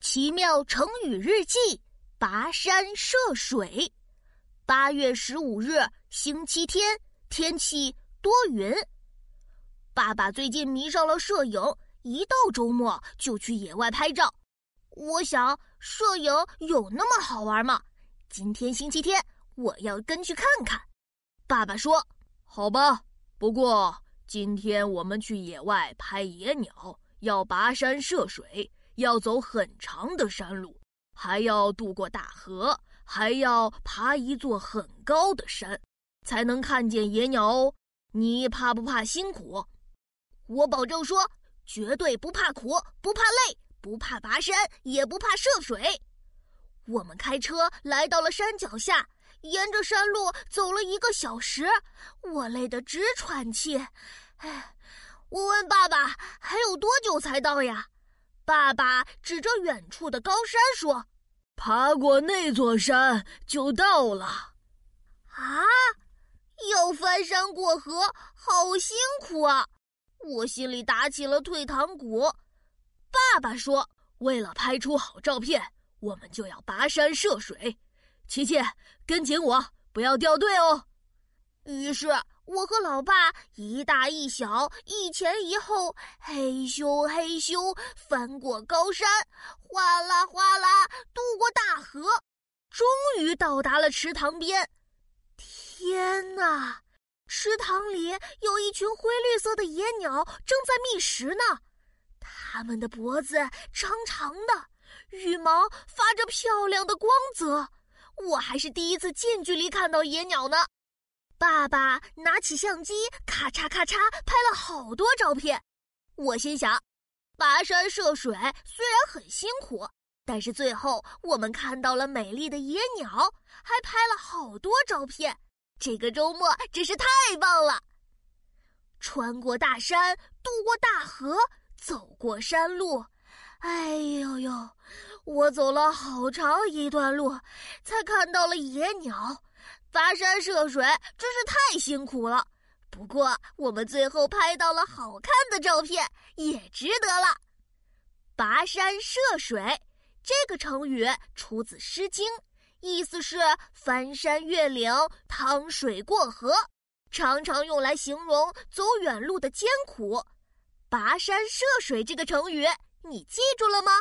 奇妙成语日记：跋山涉水。八月十五日，星期天，天气多云。爸爸最近迷上了摄影，一到周末就去野外拍照。我想，摄影有那么好玩吗？今天星期天，我要跟去看看。爸爸说：“好吧，不过今天我们去野外拍野鸟，要跋山涉水。”要走很长的山路，还要渡过大河，还要爬一座很高的山，才能看见野鸟哦。你怕不怕辛苦？我保证说，绝对不怕苦，不怕累，不怕跋山，也不怕涉水。我们开车来到了山脚下，沿着山路走了一个小时，我累得直喘气。哎，我问爸爸，还有多久才到呀？爸爸指着远处的高山说：“爬过那座山就到了。”啊，要翻山过河，好辛苦啊！我心里打起了退堂鼓。爸爸说：“为了拍出好照片，我们就要跋山涉水。”琪琪，跟紧我，不要掉队哦。于是。我和老爸一大一小，一前一后，嘿咻嘿咻，翻过高山，哗啦哗啦，渡过大河，终于到达了池塘边。天哪！池塘里有一群灰绿色的野鸟正在觅食呢，它们的脖子长长的，羽毛发着漂亮的光泽。我还是第一次近距离看到野鸟呢。爸爸拿起相机，咔嚓咔嚓拍了好多照片。我心想，跋山涉水虽然很辛苦，但是最后我们看到了美丽的野鸟，还拍了好多照片。这个周末真是太棒了！穿过大山，渡过大河，走过山路，哎呦呦，我走了好长一段路，才看到了野鸟。跋山涉水真是太辛苦了，不过我们最后拍到了好看的照片，也值得了。跋山涉水这个成语出自《诗经》，意思是翻山越岭、趟水过河，常常用来形容走远路的艰苦。跋山涉水这个成语，你记住了吗？